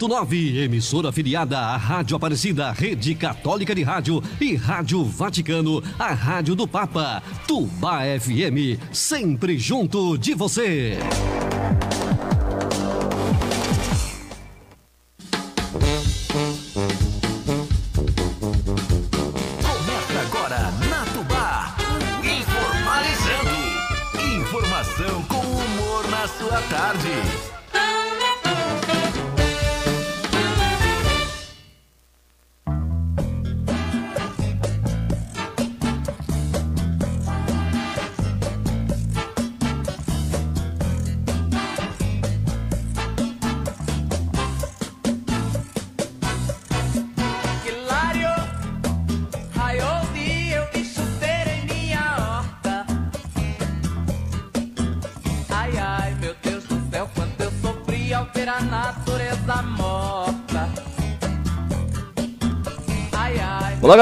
101.9, emissora afiliada à Rádio Aparecida, Rede Católica de Rádio e Rádio Vaticano, a Rádio do Papa. Tubá FM, sempre junto de você.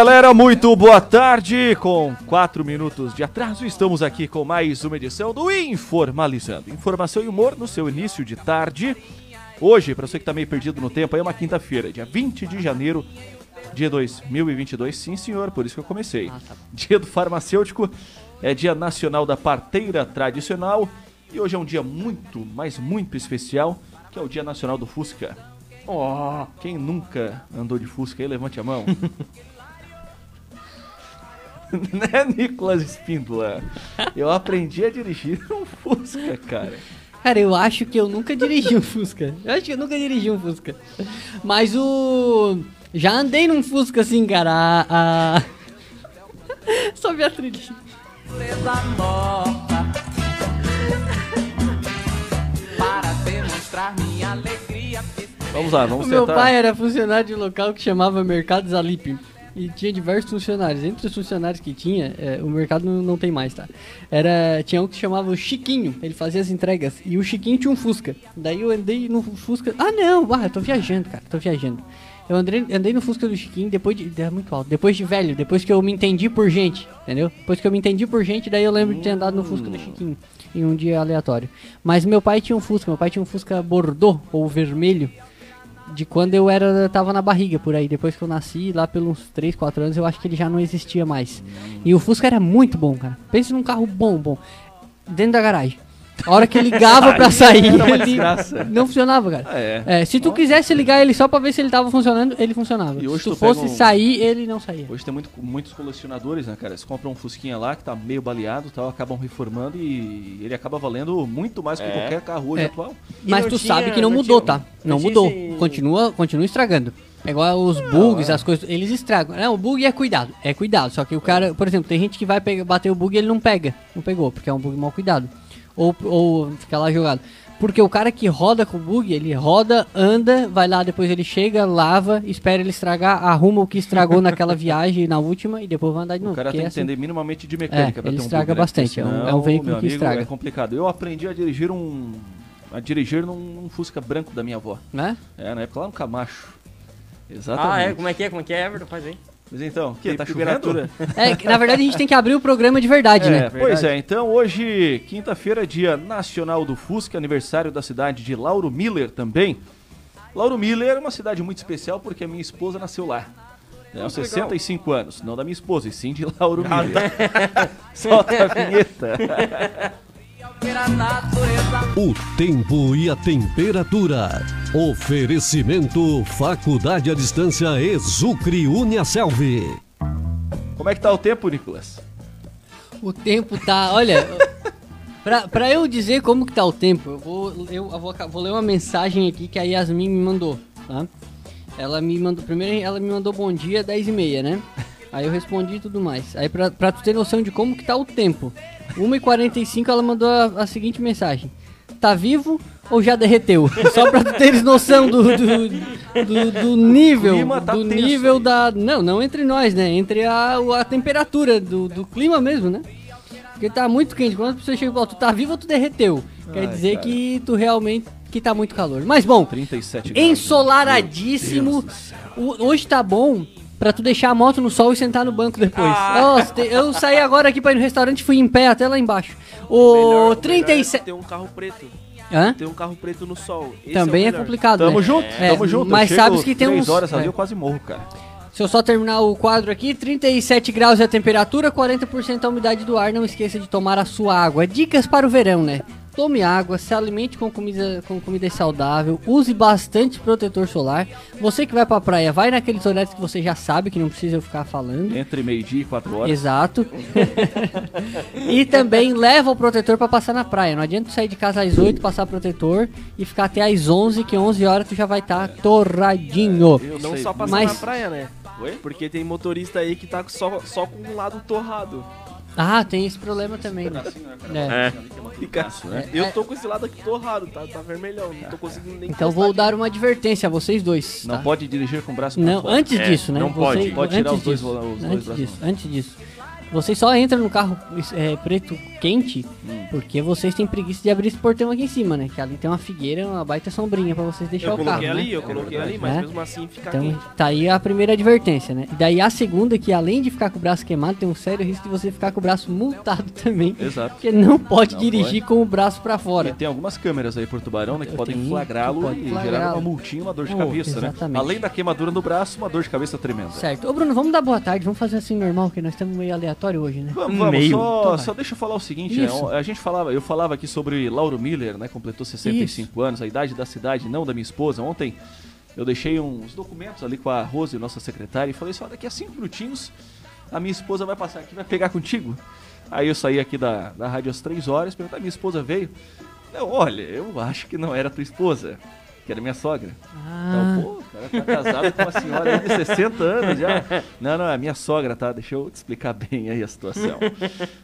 Galera, muito boa tarde. Com 4 minutos de atraso, estamos aqui com mais uma edição do Informalizando. Informação e humor no seu início de tarde. Hoje, para você que tá meio perdido no tempo, é uma quinta-feira, dia 20 de janeiro de 2022. Sim, senhor, por isso que eu comecei. Dia do farmacêutico, é dia nacional da parteira tradicional e hoje é um dia muito, mas muito especial, que é o dia nacional do Fusca. Oh, quem nunca andou de Fusca aí, levante a mão. né, Nicolas Espíndola? Eu aprendi a dirigir um Fusca, cara. Cara, eu acho que eu nunca dirigi um Fusca. Eu acho que eu nunca dirigi um Fusca. Mas o. Já andei num Fusca assim, cara. A. a... Só vi a trilha. natureza morta. Para demonstrar minha alegria. Vamos lá, O vamos meu tentar. pai era funcionário de um local que chamava Mercado Zalip. E tinha diversos funcionários. Entre os funcionários que tinha, é, o mercado não, não tem mais, tá? Era, tinha um que se chamava o Chiquinho. Ele fazia as entregas. E o Chiquinho tinha um Fusca. Daí eu andei no Fusca. Ah, não! Ah, eu tô viajando, cara. Tô viajando. Eu andei, andei no Fusca do Chiquinho depois de. É muito alto. Depois de velho. Depois que eu me entendi por gente. Entendeu? Depois que eu me entendi por gente, daí eu lembro de ter andado no Fusca do Chiquinho. Em um dia aleatório. Mas meu pai tinha um Fusca. Meu pai tinha um Fusca Bordeaux ou vermelho de quando eu era tava na barriga por aí. Depois que eu nasci, lá pelos 3, 4 anos, eu acho que ele já não existia mais. E o Fusca era muito bom, cara. Pensa num carro bom, bom. Dentro da garagem. A hora que ligava pra sair, ele não funcionava, cara. Ah, é. É, se tu quisesse ligar ele só pra ver se ele tava funcionando, ele funcionava. E hoje se tu tu fosse um- sair, ele não saía. Hoje tem muito- muitos colecionadores, né, cara? Eles compram um Fusquinha lá que tá meio baleado e tal, acabam reformando e ele acaba valendo muito mais que É. qualquer carro hoje É. atual. E Mas tu tinha- sabe que não não mudou, tinha- tá? não Não mudou. esse- Continua, continua estragando. É igual os bugs, as coisas, eles estragam. Não, o bug é cuidado, é cuidado. Só que o cara, por exemplo, tem gente que vai pegar, bater o bug e ele não pega. Não pegou, porque é um bug mal cuidado. Ou, ou fica lá jogado. Porque o cara que roda com o bug, ele roda, anda, vai lá, depois ele chega, lava, espera ele estragar, arruma o que estragou naquela viagem, na última, e depois vai andar de novo. O cara tem é que assim. entender minimamente de mecânica É, pra ele ter um estraga bug, né? bastante, Porque é um- é um veículo meu que amigo, estraga. É complicado. Eu aprendi a dirigir um a dirigir num, num Fusca branco da minha avó. Né? É, na época lá no Camacho. Exatamente. Ah, é? Como é que é? Como é que é, Everton? Faz aí. Mas então, que tá Temperatura. chovendo? É, na verdade a gente tem que abrir o programa de verdade, É, né? pois Verdade. é, então hoje, quinta-feira, dia nacional do Fusca, aniversário da cidade de Lauro Miller também. Lauro Miller é uma cidade muito especial porque a minha esposa nasceu lá. É, aos 65 anos, não da minha esposa, e sim de Lauro Miller. Solta a vinheta. O tempo e a temperatura. Oferecimento Faculdade à Distância Exucre Uniaselv. Como é que tá o tempo, Nicolas? O tempo tá. Olha. Pra, pra eu dizer como que tá o tempo, eu vou, eu, eu vou, vou ler uma mensagem aqui que a Yasmin me mandou, tá? Ela me mandou. Primeiro ela me mandou bom dia, 10 e meia, né? Aí eu respondi e tudo mais. Aí pra, pra tu ter noção de como que tá o tempo. 1h45 ela mandou a, a seguinte mensagem. Tá vivo ou já derreteu? Só pra tu teres noção do, do, do, do nível. tá do nível aí. da. Não, não entre nós, né? Entre a, a temperatura do, do clima mesmo, né? Porque tá muito quente. Quando a pessoa chega e fala, tu tá vivo ou tu derreteu? Quer Ai, dizer cara. que tu realmente que tá muito calor. Mas bom, 37 graus. ensolaradíssimo. O- hoje tá bom pra tu deixar a moto no sol e sentar no banco depois. Ah. Nossa, te- eu saí agora aqui pra ir no restaurante e fui em pé até lá embaixo. O Melhor- melhor é 37. ter um carro preto. Hã? Ter um carro preto no sol. Esse Também é, é, complicado, Tamo né? junto, É, tamo junto. Eu Mas sabes que tem uns... horas ali, é. eu quase morro, cara. Se eu só terminar o quadro aqui, 37 graus é a temperatura, 40% a umidade do ar. Não esqueça de tomar a sua água. Dicas para o verão, né? Tome água, se alimente com comida, com comida saudável, use bastante protetor solar. Você que vai pra praia, vai naqueles horários que você já sabe, que não precisa eu ficar falando. Entre meio-dia e quatro horas. Exato. e também leva o protetor pra passar na praia. Não adianta tu sair de casa às 8, passar protetor e ficar até às 11, que 11 horas tu já vai estar torradinho. Eu Não sei. só passar Mas- na praia, né? Porque tem motorista aí que tá só, só com um lado torrado. Ah, tem esse problema também, né? É. Fica, né? Eu tô com esse lado aqui torrado, tá, tá vermelhão. Não tô conseguindo nem Então vou aqui. dar uma advertência a vocês dois. Não tá? pode dirigir com o braço pra Não, fora. antes É, disso, né? não pode. Vocês- Pode tirar antes os dois disso, os dois antes braços. disso, antes disso. Vocês só entram no carro é, preto quente Hum. porque vocês têm preguiça de abrir esse portão aqui em cima, né? Que ali tem uma figueira, uma baita sombrinha pra vocês deixar Eu o carro. coloquei ali, né? eu coloquei ali, mas Né? mesmo assim fica Então, quente. tá aí a primeira advertência, né? E daí a segunda, que além de ficar com o braço queimado, tem um sério risco de você ficar com o braço multado também. Exato. Porque não pode Não dirigir com o braço pra E fora. tem algumas câmeras aí por Tubarão, né, que Eu podem flagrá-lo pode e gerar uma multinha, uma dor de Oh, cabeça, né? exatamente. Além da queimadura no braço, uma dor de cabeça tremenda. Certo. Ô Bruno, vamos dar boa tarde, vamos fazer assim normal, que nós estamos meio aleatório hoje, né? Vamos, vamos, Meio. só, Então só deixa eu falar o seguinte, né? Isso. a gente falava, eu falava aqui sobre Lauro Miller, né? Completou 65 anos, a idade da cidade, não da minha esposa. Ontem eu deixei uns documentos ali com a Rose, nossa secretária, e falei assim, ó, daqui a cinco minutinhos a minha esposa vai passar aqui, vai pegar contigo. Aí eu saí aqui da, da rádio às três horas, perguntei, minha esposa veio. Eu, olha, eu acho que não era tua esposa, que era minha sogra. Ah, Então, pô, o cara tá casado com uma senhora aí de 60 anos já. Não, não, é minha sogra, tá? Deixa eu te explicar bem aí a situação.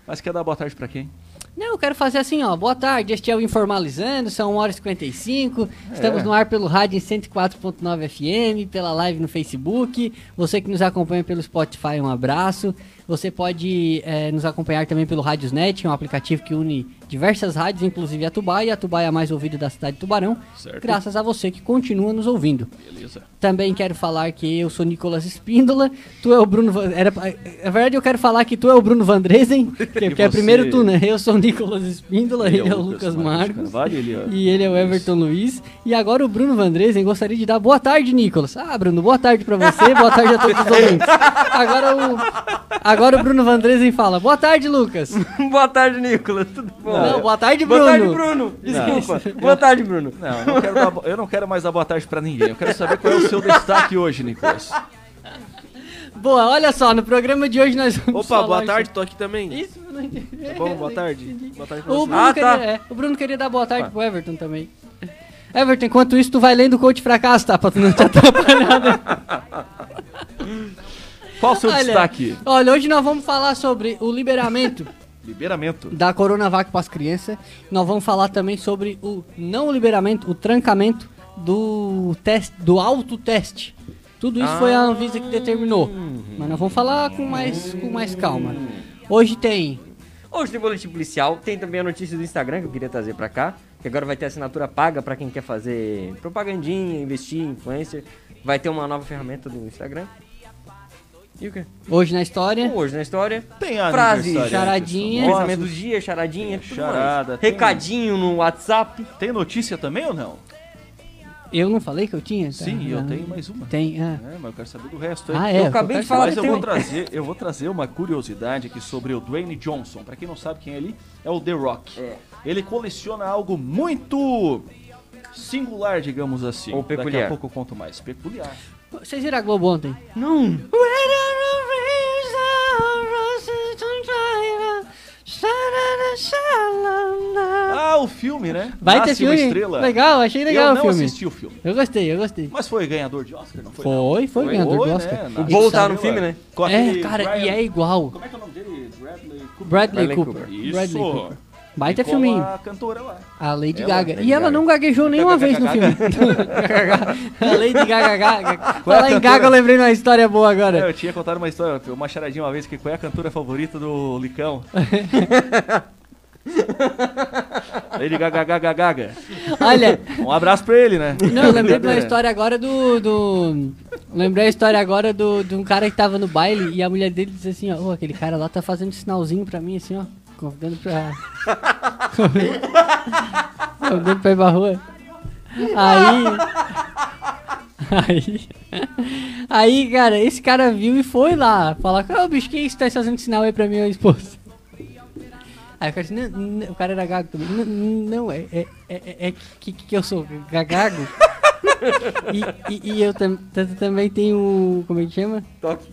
Mas quer dar boa tarde pra quem? Não, eu quero fazer assim, ó. Boa tarde, este é o Informalizando, são 1 hora e 55. Estamos É. no ar pelo rádio em 104.9 FM, pela live no Facebook. Você que nos acompanha pelo Spotify, um abraço. Você pode eh, nos acompanhar também pelo Radiosnet, é um aplicativo que une diversas rádios, inclusive a Tubai. A Tubai é a mais ouvida da cidade de Tubarão. Certo. Graças a você que continua nos ouvindo. Beleza. Também quero falar que eu sou Nicolas Espíndola, tu é o Bruno. Van- Era, na verdade, eu quero falar que tu é o Bruno Vandresen, que, que é primeiro tu, né? Eu sou o Nicolas Espíndola, ele, é o Lucas Marcos. Carvalho, ele, ó. E ele é o Everton Luiz. E agora o Bruno Vandresen gostaria de dar boa tarde, Nicolas. Ah, Bruno, boa tarde pra você, boa tarde a todos os ouvintes. Agora o, agora o Bruno Vandresen fala, boa tarde, Lucas. Boa tarde, Nicolas. Tudo bom? Não, boa tarde, Bruno. Boa tarde, Bruno. Desculpa. Boa tarde, Bruno. Não, eu não, quero dar eu não quero mais dar boa tarde pra ninguém. Eu quero saber qual é o seu destaque hoje, Nicolas. Boa, olha só, no programa de hoje nós vamos Opa, boa tarde, tô aqui também. Isso, eu não entendi. Tá bom, boa tarde. Boa tarde pra O. Bruno, Ah, queria, tá. é, o Bruno queria dar boa tarde pro Everton também. Everton, enquanto isso, tu vai lendo o coach fracasso, tá? Pra tu não te atrapalhar. Qual o seu Olha, destaque? Olha, hoje nós vamos falar sobre o liberamento Liberamento. da Coronavac para as crianças. Nós vamos falar também sobre o não liberamento, o trancamento do teste, do autoteste. Tudo isso foi a Anvisa que determinou. Mas nós vamos falar com mais, com mais calma. Hoje tem Hoje tem boletim policial, tem também a notícia do Instagram que eu queria trazer pra cá, que agora vai ter assinatura paga pra quem quer fazer propagandinha, investir, influencer. Vai ter uma nova ferramenta do Instagram. E o quê? hoje na história. Hoje na história, Tem a Frase, charadinha. pensamento do dia, charadinha, tudo charada, tem- Recadinho no WhatsApp. Tem notícia também ou não? Eu não falei que eu tinha? Tá, Sim, eu ah, tenho mais uma. Tem, ah. É, mas eu quero saber do resto aí. Ah, é. Eu acabei de falar Mas que eu tem vou, trazer, eu vou trazer uma curiosidade aqui sobre o Dwayne Johnson. Pra quem não sabe quem é ele, é o The Rock. É. Ele coleciona algo muito singular, digamos assim. Ou Daqui peculiar. a pouco eu conto mais. Peculiar. Vocês viram a Globo ontem? Não. Ah, o filme, né? Vai ter Nasce uma filme? estrela. Legal, achei legal eu o não filme. assisti o filme. Eu gostei, eu gostei. Mas foi ganhador de Oscar, não foi? não? Foi, foi, ganhador Foi, do né? Oscar. Na- O Bolt tá no filme, né? Com É, cara, Brian- e é igual. Como é que é o nome dele? Bradley Cooper. Bradley, Bradley Cooper. Cooper. Isso. Bradley Cooper. Baita E filminho. a cantora lá. A Lady Ela, Gaga. Lady E ela Gaga. não gaguejou nenhuma vez no filme. a Lady Gaga. Gaga. É Falar em? Gaga, eu lembrei de uma história boa É, agora. eu tinha contado uma história, uma charadinha uma vez, que qual é a cantora favorita do Licão? Lady Gaga, Gaga, Gaga. Olha, Um abraço pra ele, né? não, eu lembrei de uma Brincadeira. história agora do. do... Lembrei a história agora do, de um cara que tava no baile e a mulher dele disse assim, ó, "Ô, aquele cara lá tá fazendo sinalzinho pra mim, assim, ó. Convidando pra. convidando pra ir pra rua. Aí. Aí. Aí, cara, esse cara viu e foi lá falar: Ô bicho, que isso tá fazendo sinal aí pra minha esposa? Aí o cara disse: não, o cara era gago também. Não, é, é, é, é que, que eu sou gagago. e, e, e eu tam, tam- também tenho. Como é que chama? Toque.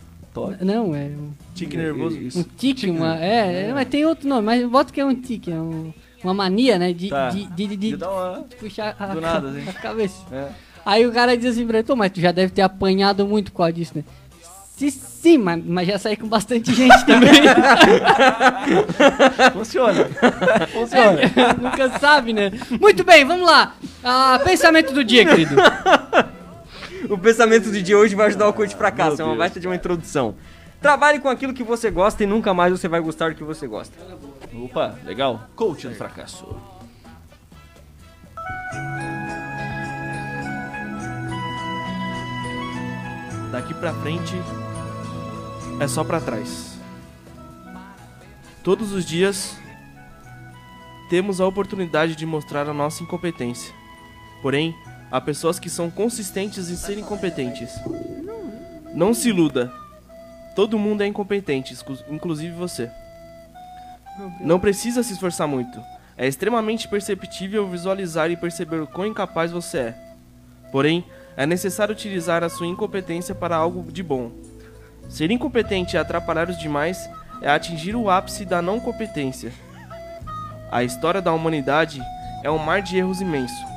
Não, é. um- Tique nervoso. um tique, uma. É, é, mas tem outro nome, mas bota que é um tique, é um- uma mania, né? De, Tá. de, de, de- de De uma- puxar a, do nada, assim. a cabeça. É. Aí o cara diz assim pra ele, "Pô, mas tu já deve ter apanhado muito por causa disso, né? Sim, sim, mas, mas já saí com bastante gente também. Funciona. Funciona. Nunca sabe, né? Muito bem, vamos lá. Ah, pensamento do dia, querido. O pensamento do dia hoje vai ajudar o coach fracasso. É uma baita de uma introdução. Trabalhe com aquilo que você gosta e nunca mais você vai gostar do que você gosta. Opa, legal. Coach do fracasso. Daqui pra frente é só pra trás. Todos os dias temos a oportunidade de mostrar a nossa incompetência. Porém, há pessoas que são consistentes em serem incompetentes. Não se iluda. Todo mundo é incompetente, inclusive você. Não precisa se esforçar muito. É extremamente perceptível visualizar e perceber o quão incapaz você é. Porém, é necessário utilizar a sua incompetência para algo de bom. Ser incompetente e atrapalhar os demais é atingir o ápice da não competência. A história da humanidade é um mar de erros imenso.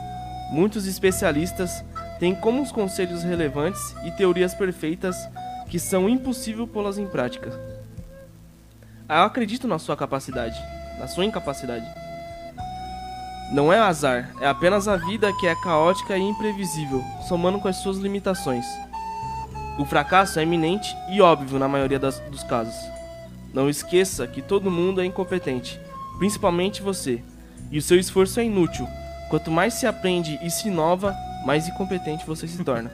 Muitos especialistas têm como os conselhos relevantes e teorias perfeitas que são impossível pô-las em prática. Eu acredito na sua capacidade, na sua incapacidade. Não é azar, é apenas a vida que é caótica e imprevisível, somando com as suas limitações. O fracasso é iminente e óbvio na maioria das- dos casos. Não esqueça que todo mundo é incompetente, principalmente você, e o seu esforço é inútil. Quanto mais se aprende e se inova, mais incompetente você se torna.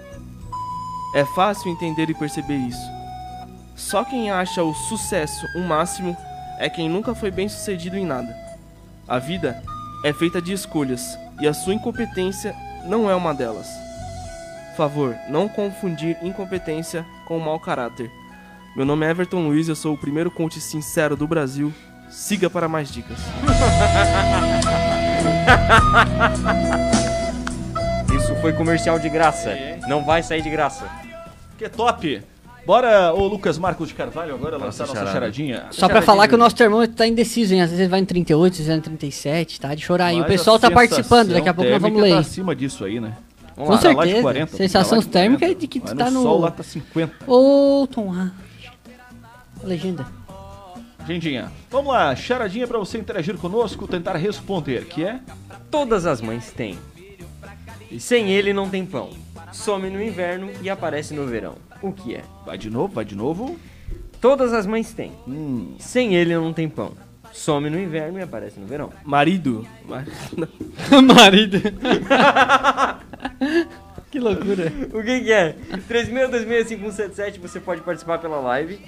É fácil entender e perceber isso. Só quem acha o sucesso um máximo é quem nunca foi bem sucedido em nada. A vida é feita de escolhas e a sua incompetência não é uma delas. Favor, não confundir incompetência com mau caráter. Meu nome é Everton Luiz, eu sou o primeiro coach sincero do Brasil. Siga para mais dicas. Isso foi comercial de graça. Não vai sair de graça. Que top. Bora, ô Lucas Marcos de Carvalho, agora lançar nossa charada. charadinha. Só pra falar que o nosso termômetro tá indeciso, hein? Às vezes vai em 38, às vezes vai em 37, tá? De chorar aí. O pessoal tá participando, daqui a pouco nós vamos ler. Tá acima disso aí, né? Com Tá lá de certeza. 40, Sensação tá lá de térmica 40. é de que tu tá no- sol lá tá 50. Ô, Tom. Legenda. Gendinha, vamos lá, charadinha pra você interagir conosco, tentar responder, que é... Todas as mães têm. Sem ele não tem pão. Some no inverno e aparece no verão. O que é? Vai de novo, vai de novo. Todas as mães têm. Hum, Sem ele não tem pão. Some no inverno e aparece no verão. Marido. Mar- Marido. que loucura. O que, que é? 36265177, você pode participar pela live.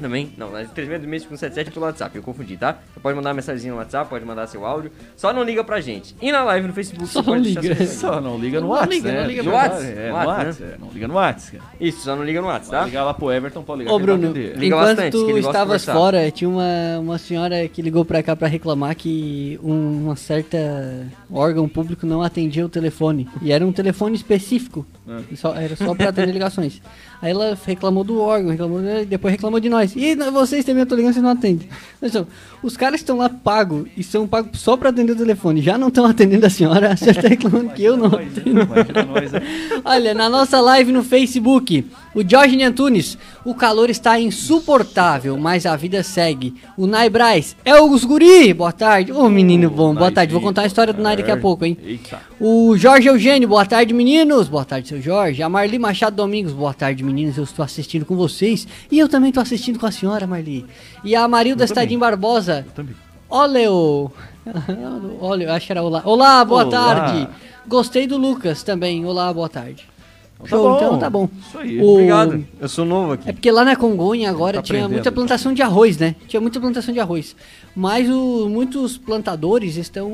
Também? Não, 36265177 pelo WhatsApp, eu confundi, tá? Você pode mandar uma mensagem no WhatsApp, pode mandar seu áudio. Só não liga pra gente. E na live no Facebook Só você pode não liga. recadinho. só não liga no Não WhatsApp, liga, né? não liga No Deixa eu Whats? falar, É, Whats, WhatsApp, é, não liga no WhatsApp. Isso, só não liga no WhatsApp, tá? ligar lá pro Everton, pode ligar Ô Bruno. Liga enquanto bastante, que tu estavas fora, tinha uma, uma senhora que ligou pra cá pra reclamar que um, uma certa órgão público não atendia o telefone. E era um telefone específico. E só- era só pra atender ligações. Aí ela reclamou do órgão, reclamou, e depois reclamou de nós. E vocês também, eu tô ligando, vocês não atendem. Então, os caras estão lá pagos e são pagos só pra atender o telefone. Já não estão atendendo a senhora, a senhora tá reclamando que eu não atendo. Imagina nós, né? Olha, na nossa live no Facebook, o Jorge Antunes, o calor está insuportável, mas a vida segue. O Nai Braz, é o Guri, boa tarde. Ô menino bom, boa tarde. Vou contar a história do Nai daqui a pouco, hein? O Jorge Eugênio, boa tarde, meninos. Boa tarde, seu Jorge. A Marli Machado Domingos, boa tarde, meninos. Eu estou assistindo com vocês. E eu também estou assistindo com a senhora, Marli. E a Marilda Stadim Barbosa. também. Oleo. Olha, eu acho que era olá. Olá, boa Olá. tarde. Gostei do Lucas também. Olá, boa tarde. Show, então tá bom. Isso aí. O- Obrigado. Eu sou novo aqui. É porque lá na Congonha agora Tá tinha muita plantação de arroz, né? Tinha muita plantação de arroz. Mas o- muitos plantadores estão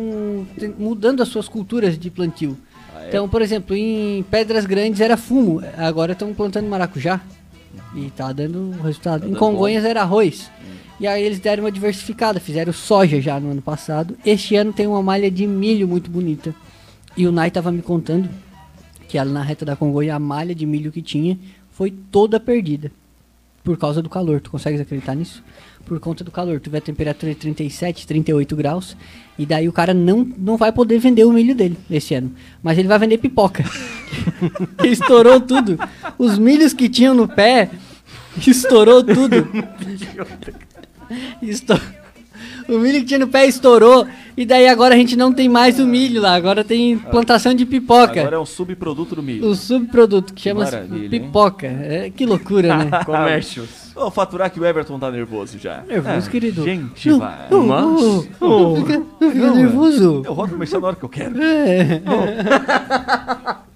mudando as suas culturas de plantio. Então, por exemplo, em Pedras Grandes era fumo, agora estão plantando maracujá. E tá dando resultado. em dando Congonhas era arroz. E aí eles deram uma diversificada, fizeram soja já no ano passado. Este ano tem uma malha de milho muito bonita. E o Nai tava me contando que ali na reta da Congonha a malha de milho que tinha foi toda perdida por causa do calor. Tu consegues acreditar nisso? Por conta do calor. Tu vê a temperatura de 37, 38 graus. E daí o cara não, não vai poder vender o milho dele esse ano. Mas ele vai vender pipoca. estourou tudo. Os milhos que tinham no pé, estourou tudo. Estou... O milho que tinha no pé estourou. E daí agora a gente não tem mais o milho lá. Agora tem plantação de pipoca. Agora é um subproduto do milho. O subproduto que chama-se pipoca. É, que loucura, né? Comércios. Vou faturar que o Everton tá nervoso já. Nervoso, Ah, querido. Gente, Não, vai. não, Mas- não, não, fica, não fica nervoso. Eu rodo comercial na hora que eu quero. É.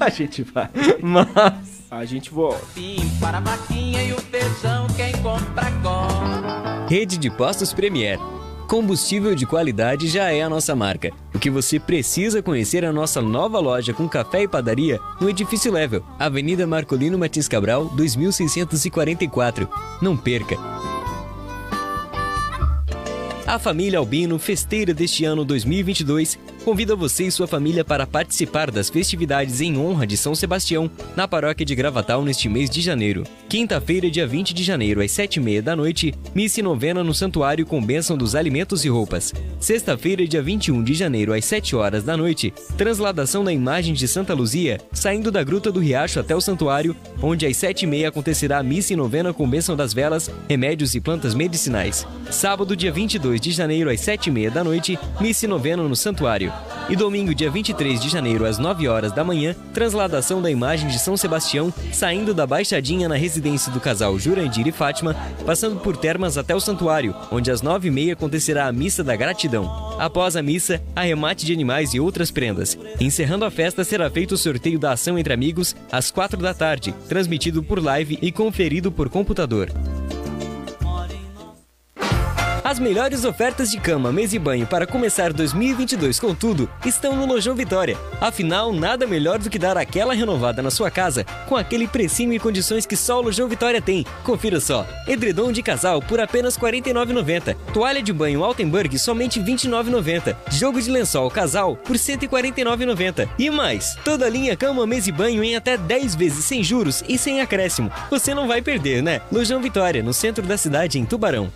A gente vai. Mas. A gente volta. Sim, para a vaquinha e o feijão, quem compra agora. Rede de Postos Premier. Combustível de qualidade já é a nossa marca. O que você precisa conhecer é a nossa nova loja com café e padaria no Edifício Level, Avenida Marcolino Martins Cabral, 2644. Não perca! A família Albino, festeira deste ano 2022, convida você e sua família para participar das festividades em honra de São Sebastião, na paróquia de Gravatal neste mês de janeiro. Quinta-feira, dia 20 de janeiro, às 7h30 da noite, missa e novena no santuário com bênção dos alimentos e roupas. Sexta-feira, dia 21 de janeiro, às 7 horas da noite, transladação da imagem de Santa Luzia, saindo da Gruta do Riacho até o santuário, onde às 7h30 acontecerá a missa e novena com bênção das velas, remédios e plantas medicinais. Sábado, dia 22 de janeiro, às 7h30 da noite, missa e novena no santuário. E domingo, dia 23 de janeiro, às 9 horas da manhã, transladação da imagem de São Sebastião, saindo da Baixadinha na residência do casal Jurandir e Fátima, passando por Termas até o santuário, onde às 9h30 acontecerá a missa da gratidão. Após a missa, arremate de animais e outras prendas. Encerrando a festa, será feito o sorteio da ação entre amigos às 4 da tarde, transmitido por live e conferido por computador. As melhores ofertas de cama, mesa e banho para começar 2022 com tudo estão no Lojão Vitória. Afinal, nada melhor do que dar aquela renovada na sua casa com aquele precinho e condições que só o Lojão Vitória tem. Confira só: edredom de casal por apenas R$ 49,90, toalha de banho Altenburg somente R$ 29,90, jogo de lençol casal por R$ 149,90 e mais. Toda a linha cama, mesa e banho em até 10 vezes sem juros e sem acréscimo. Você não vai perder, né? Lojão Vitória, no centro da cidade em Tubarão.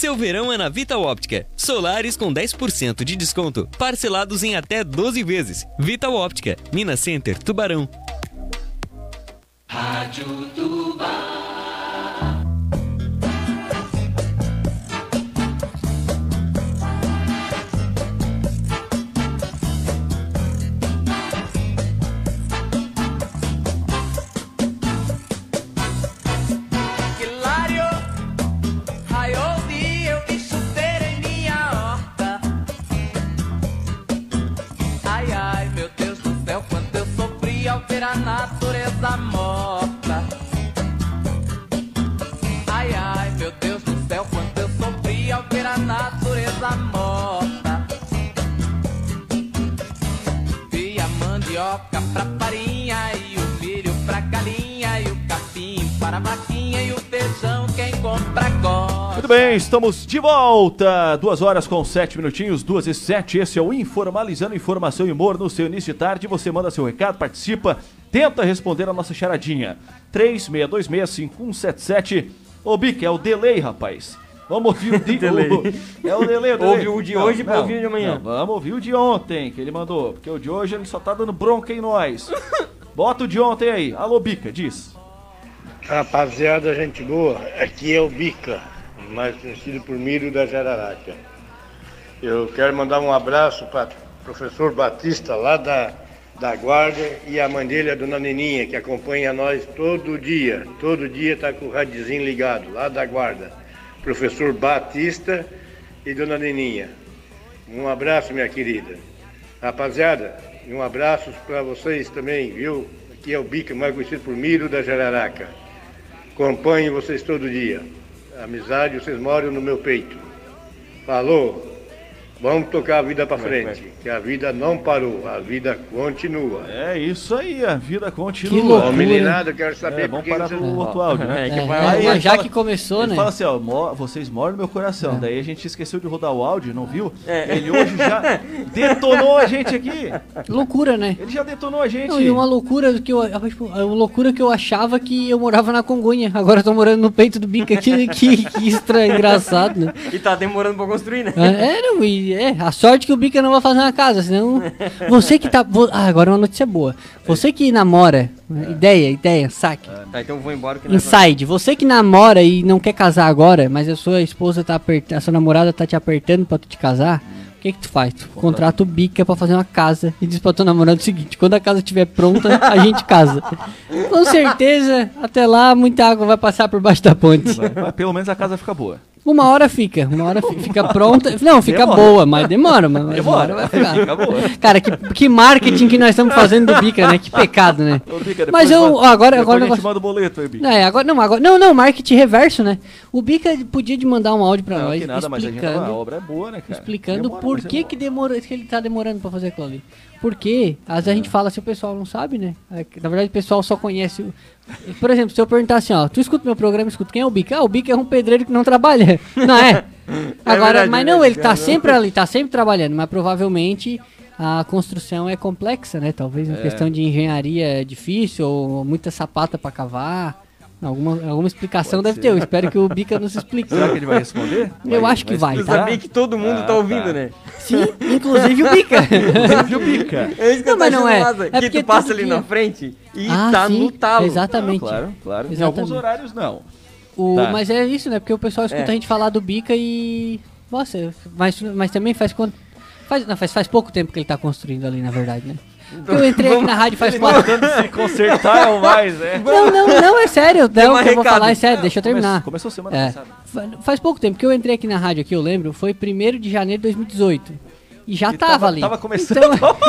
Seu verão é na Vital Óptica. Solares com 10% de desconto, parcelados em até 12 vezes. Vital Óptica, Minas Center, Tubarão. Hilário, bem, estamos de volta. Duas horas com sete minutinhos, duas e sete. Esse é o Informalizando Informação e Humor no seu início de tarde. Você manda seu recado, participa, tenta responder a nossa charadinha. 36265177. Ô, Bic, é o delay, rapaz. Vamos ouvir o de Delay. o- É o delay, o delay. Ouve o de hoje pra ouvir o de amanhã. não, vamos ouvir o de ontem que ele mandou. Porque o de hoje ele só tá dando bronca em nós. Bota o de ontem aí. Alô, Bica, diz. Rapaziada, gente boa, aqui é o Bica, mais conhecido por Miro da Jararaca. Eu quero mandar um abraço para professor Batista, lá da, da Guarda, e a mãe dele, a dona Neninha, que acompanha nós todo dia. Todo dia está com o radiozinho ligado, lá da Guarda. Professor Batista e dona Neninha. Um abraço, minha querida. Rapaziada, um abraço para vocês também, viu? Aqui é o Bica, mais conhecido por Miro da Jararaca. Acompanho vocês todo dia. Amizade, vocês moram no meu peito. Falou! Vamos tocar a vida para frente, que a vida não parou, a vida continua. É isso aí, a vida Que continua. loucura. Ô, meninada, eu quero saber É, vamos por que parar no outro áudio, né? É, que É, vai- é, Aí mas já fala- que começou, Ele né? fala assim, ó, "Mo- vocês moram no meu coração. É. Daí a gente esqueceu de rodar o áudio, não viu? É. Ele hoje já detonou a gente aqui. Loucura, né? Ele já detonou a gente. Não, e uma loucura que eu, tipo, uma loucura que eu achava que eu morava na Congonha. Agora eu tô morando no peito do Bica. Que, que, que estranho, engraçado, né? E tá demorando pra construir, né? É, não, e é, a sorte que o Bica não vai fazer uma casa, senão. Você que tá. vo- Ah, agora uma notícia boa. Você que namora, né, ideia, ideia, saque. Tá, então eu vou embora que Inside, você que namora e não quer casar agora, mas a sua esposa tá apertando, a sua namorada tá te apertando pra tu te casar, o que que tu faz? Tu contrata o Bica pra fazer uma casa e diz pra tua namorada o seguinte, quando a casa estiver pronta, a gente casa. Com certeza, até lá, muita água vai passar por baixo da ponte. Mas pelo menos a casa fica boa. Uma hora fica, uma hora fi- fica pronta. Não, fica Demora. boa, mas demora, mas Demora, vai ficar. fica boa. Cara, que, que marketing que nós estamos fazendo do Bica, né? Que pecado, né? Bica, Mas eu, manda- agora, agora a gente manda o boleto aí, Bica. não, é, agora, não, agora, não, não, marketing reverso, né? O Bica podia de mandar um áudio pra Não, nós nada, mas a, gente, explicando, a obra é boa, né, cara? explicando Demora, por mas que que demora, que ele tá demorando pra fazer aquilo ali. Porque, às vezes a gente fala se o pessoal não sabe, né? É Na verdade o pessoal só conhece o... Por exemplo, se eu perguntar assim, ó, tu escuta meu programa, escuta quem é o Bica? Ah, o Bica é um pedreiro que não trabalha, não é? Agora, verdade, mas é não, verdade, ele tá sempre ali, tá sempre trabalhando, mas provavelmente a construção é complexa, né? Talvez É. em questão de engenharia é difícil, ou muita sapata pra cavar. Alguma, alguma explicação deve ter. Eu espero que o Bica nos explique. Será que ele vai responder? Eu acho que vai, Eu tá? sabia que todo mundo Ah, tá ouvindo, tá. né? Sim, inclusive o Bica. Viu, Bica? É isso que Não, eu tô mas não é. massa, É que porque tu passa ali dia- na frente e Ah, tá sim, no talo. Exatamente. Claro, claro. Em Exatamente. alguns horários, não. O- Tá. Mas é isso, né? Porque o pessoal escuta É. a gente falar do Bica e. Nossa, mas, mas também faz quanto. Faz, não, faz, faz pouco tempo que ele tá construindo ali, na verdade, né? Eu entrei aqui na rádio faz quatro. Tentando se consertar é o mais, né? Não, não, não, é sério. Não, um o que eu vou falar é sério, deixa eu terminar. Começou semana É. passada. Fa- Faz pouco tempo que eu entrei aqui na rádio aqui, eu lembro, foi 1 de janeiro de 2018. E já E tava, tava- ali. tava começando. Então,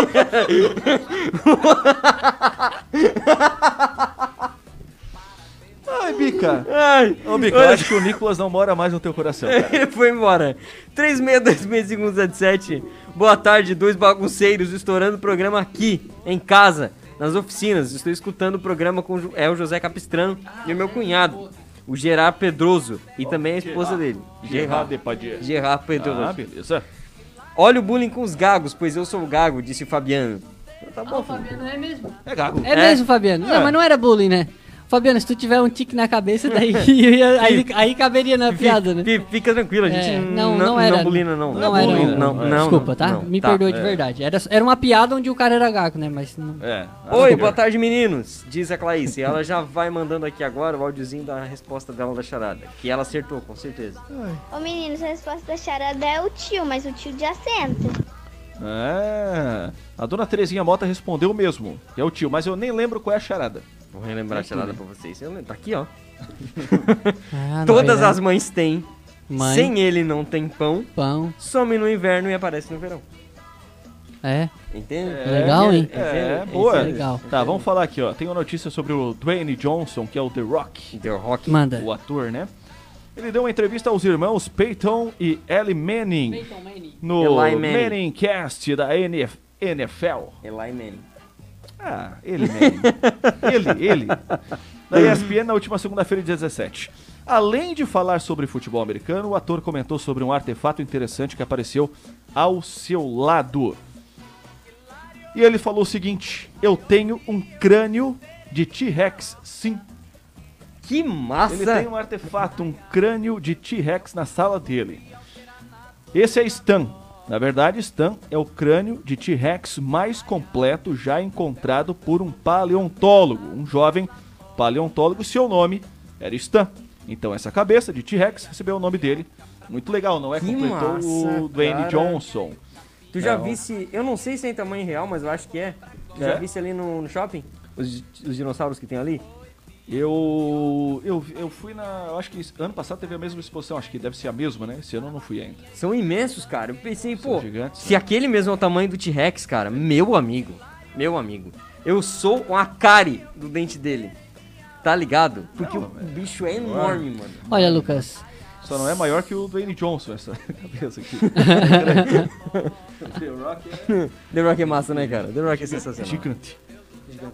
Ai, Bica. Ai, Ô, Bica, eu acho que o Nicolas não mora mais no teu coração, cara. ele foi embora. 362677. Boa tarde, dois bagunceiros estourando o programa aqui, em casa, nas oficinas. Estou escutando o programa com é o José Capistrano e o meu cunhado, o Gerard Pedroso, e também a esposa dele, Gerard. Depardieu. Gerard Pedroso. Ah, beleza. Olha o bullying com os gagos, pois eu sou o gago, disse o Fabiano. Tá bom, Fabiano, é mesmo. É gago. É, mesmo, Fabiano. Não, É. mas não era bullying, né? Fabiano, se tu tiver um tique na cabeça, daí ia- aí, aí caberia na piada, né? Fica, fica tranquilo, a gente É, não, não, não era. bulina, não. Não era. bulina, Não, não, não, Desculpa, tá? não, Me tá. perdoa de é. verdade. Era, era uma piada onde o cara era gago, né? Mas não... É. Oi, boa tarde, meninos, diz a Clarice. Ela já vai mandando aqui agora o áudiozinho da resposta dela da charada. Que ela acertou, com certeza. Ô meninos, a resposta da charada é o tio, mas o tio de assento. É. A dona Terezinha Mota respondeu mesmo. Que é o tio, mas eu nem lembro qual é a charada. Vou relembrar a charada pra vocês. Eu lembro, Tá aqui, ó. Ah, Todas as mães têm. Mãe. Sem ele não tem pão. Pão. Some no inverno e aparece no verão. É. Entende? Legal, hein? É, Entende? boa. Entende? Legal. Tá, vamos falar aqui, ó. Tem uma notícia sobre o Dwayne Johnson, que é o The Rock, The Rock. Manda. o ator, né? Ele deu uma entrevista aos irmãos Peyton e Ellie Manning no Eli Manning. Manning Cast da NF NFL. Eli Manning. Ah, ele Manning. ele, ele. Da ESPN na última segunda-feira, dia 17. Além de falar sobre futebol americano, o ator comentou sobre um artefato interessante que apareceu ao seu lado. E ele falou o seguinte: Eu tenho um crânio de T-Rex, sim. Que massa! Ele tem um artefato, um crânio de T-Rex na sala dele. Esse é Stan. Na verdade, Stan é o crânio de T-Rex mais completo já encontrado por um paleontólogo, um jovem paleontólogo. Seu nome era Stan. Então, essa cabeça de T-Rex recebeu o nome dele. Muito legal, não é? Que Completou massa, o Dwayne cara. Johnson. Tu já Não. visse. Eu não sei se é em tamanho real, mas eu acho que é. Tu já É? visse ali no, no shopping? Os, os dinossauros que tem ali? Eu, eu, eu fui na. Eu acho que ano passado teve a mesma exposição, acho que deve ser a mesma, né? Esse ano eu não fui ainda. São imensos, cara. Eu pensei, São pô, gigantes, se aquele mesmo é o tamanho do T-Rex, cara, meu amigo. Meu amigo, eu sou uma cárie do dente dele. Tá ligado? Porque o bicho é enorme, mano. Olha, Lucas, Só não é maior que o Dwayne Johnson, essa cabeça aqui. The Rock é The Rock é massa, né, cara? The Rock é sensacional. gigante. Grande,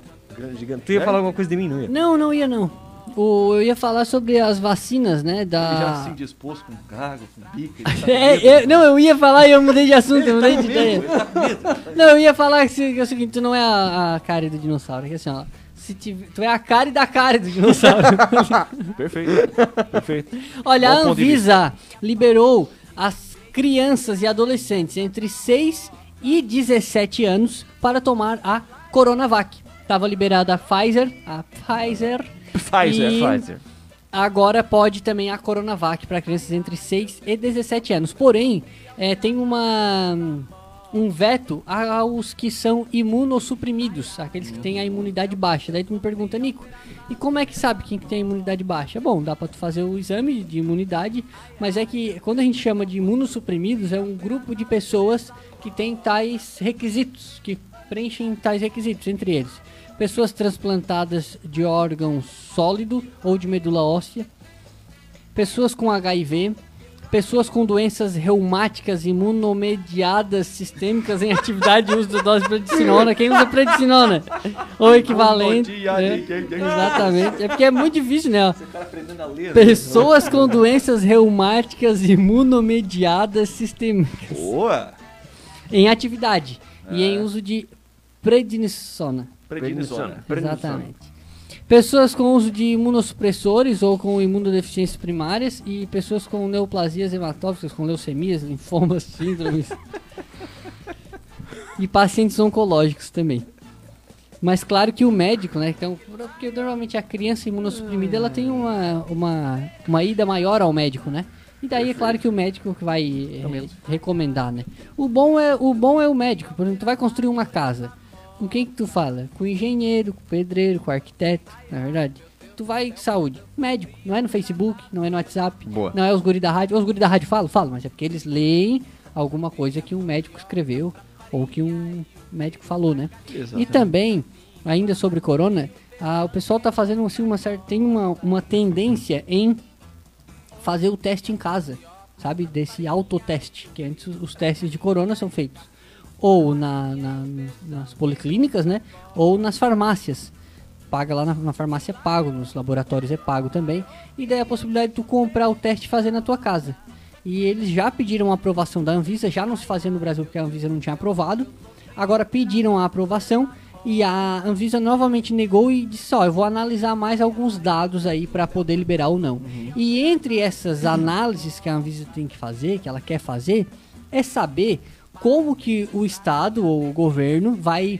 gigante. Tu ia falar alguma coisa de mim, não ia? Não, não ia não. O, eu ia falar sobre as vacinas, né? Ele já Da. assim disposto com gago, com bica. Tá É, medo. eu- não, eu ia falar e eu mudei de assunto, eu mudei de ideia. Ele tá medo. Não, eu ia falar que, que é o seguinte, tu não é a, a cara do dinossauro, que assim, ó. Se tiver- tu é a cara da cara do dinossauro. Perfeito. Perfeito. Olha, Bom a Anvisa liberou as crianças e adolescentes entre 6 e 17 anos para tomar a Coronavac. Tava liberada a Pfizer, a Pfizer. Pfizer, e Pfizer. Agora pode também a Coronavac para crianças entre 6 e 17 anos. Porém, eh, tem uma um veto aos que são imunossuprimidos, aqueles que têm a imunidade baixa. Daí tu me pergunta, Nico, e como é que sabe quem que tem a imunidade baixa? Bom, dá pra tu fazer o exame de imunidade, mas é que quando a gente chama de imunossuprimidos, é um grupo de pessoas que tem tais requisitos, que preenchem tais requisitos, entre eles. Pessoas transplantadas de órgão sólido ou de medula óssea, pessoas com HIV, pessoas com doenças reumáticas imunomediadas sistêmicas em atividade de uso da dose de prednisolona. Quem usa prednisolona? Ou equivalente. né? Exatamente. É porque é muito difícil, né? ó. cara aprendendo a ler. Pessoas com doenças reumáticas imunomediadas sistêmicas Boa. em atividade e em uso de prednisona. Prednisona. Exatamente. Pessoas com uso de imunossupressores ou com imunodeficiências primárias e pessoas com neoplasias hematóficas, com leucemias, linfomas, síndromes. e pacientes oncológicos também. Mas claro que o médico, né? Então, porque normalmente a criança imunossuprimida ela tem uma, uma, uma ida maior ao médico, né? E daí é claro que o médico que vai eh, recomendar, né? O bom é o bom é o médico. Por exemplo, tu vai construir uma casa. Com quem que tu fala? Com o engenheiro, com o pedreiro, com o arquiteto, na verdade. Tu vai saúde, médico, não é no Facebook, não é no WhatsApp, Boa. não é os guri da rádio. Os guri da rádio falam, falam, mas é porque eles leem alguma coisa que um médico escreveu ou que um médico falou, né? E Exatamente. também, ainda sobre corona, ah, o pessoal tá fazendo assim uma certa tem uma, uma tendência em fazer o teste em casa, sabe? Desse autoteste, que antes os, os testes de corona são feitos ou na, na- nas policlínicas, né? Ou nas farmácias. Paga lá na, na farmácia é pago, nos laboratórios é pago também. E daí a possibilidade de tu comprar o teste e fazer na tua casa. E eles já pediram a aprovação da Anvisa, já não se fazia no Brasil porque a Anvisa não tinha aprovado. Agora pediram a aprovação e a Anvisa novamente negou e disse: Ó, eu vou analisar mais alguns dados aí para poder liberar ou não. E entre essas análises que a Anvisa tem que fazer, que ela quer fazer, é saber como que o Estado ou o governo vai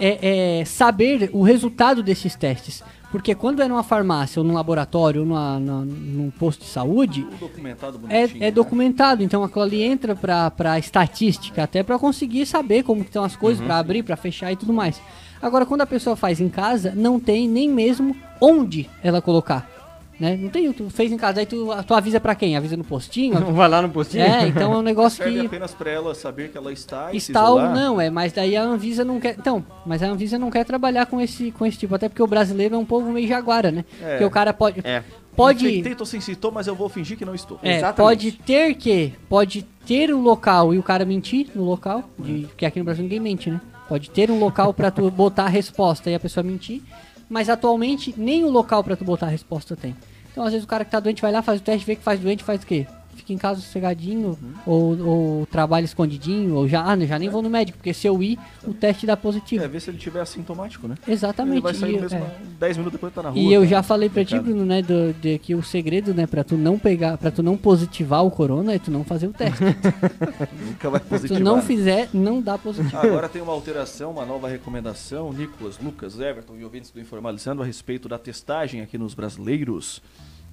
é, é, saber o resultado desses testes. Porque quando é numa farmácia, ou num laboratório, ou numa, num posto de saúde, documentado é, é né? documentado, então aquilo ali entra pra, pra estatística, até pra conseguir saber como que estão as coisas, pra abrir, pra fechar e tudo mais. Agora, quando a pessoa faz em casa, não tem nem mesmo onde ela colocar. Né? Não tem, tu fez em casa, aí tu, tu avisa pra quem? Avisa no postinho? Vai lá no postinho? é, então é um negócio Serve que apenas pra ela saber que ela está e está ou não, é, mas daí a Anvisa não quer. Então, mas a Anvisa não quer trabalhar com esse, com esse tipo, até porque o brasileiro é um povo meio jaguara, né? É. Porque o cara pode. É. Pode. Infectei, tô sem sintoma, mas eu vou fingir que não estou. É, Exatamente. pode ter que. Pode ter o local e o cara mentir no local. De, porque aqui no Brasil ninguém mente, né? Pode ter um local pra tu botar a resposta e a pessoa mentir. Mas atualmente nem o local pra tu botar a resposta tem. Então às vezes o cara que tá doente vai lá, faz o teste, vê que faz doente, faz o quê? Fica em casa sossegadinho, ou, ou trabalha escondidinho, ou já, ah, já nem vou no médico, porque se eu ir, o teste dá positivo. É, ver se ele tiver assintomático, né? Exatamente. Ele vai sair e, mesmo é. 10 minutos depois tá na rua. E eu já falei pra ti, Complicado. Bruno, né, do, de que o segredo, né, pra tu não pegar, pra tu não positivar o corona é tu não fazer o teste. Nunca vai Se tu positivar. não fizer, não dá positivo. Agora tem uma alteração, uma nova recomendação. Nicolas, Lucas, Everton e ouvintes do Informalizando a respeito da testagem aqui nos brasileiros.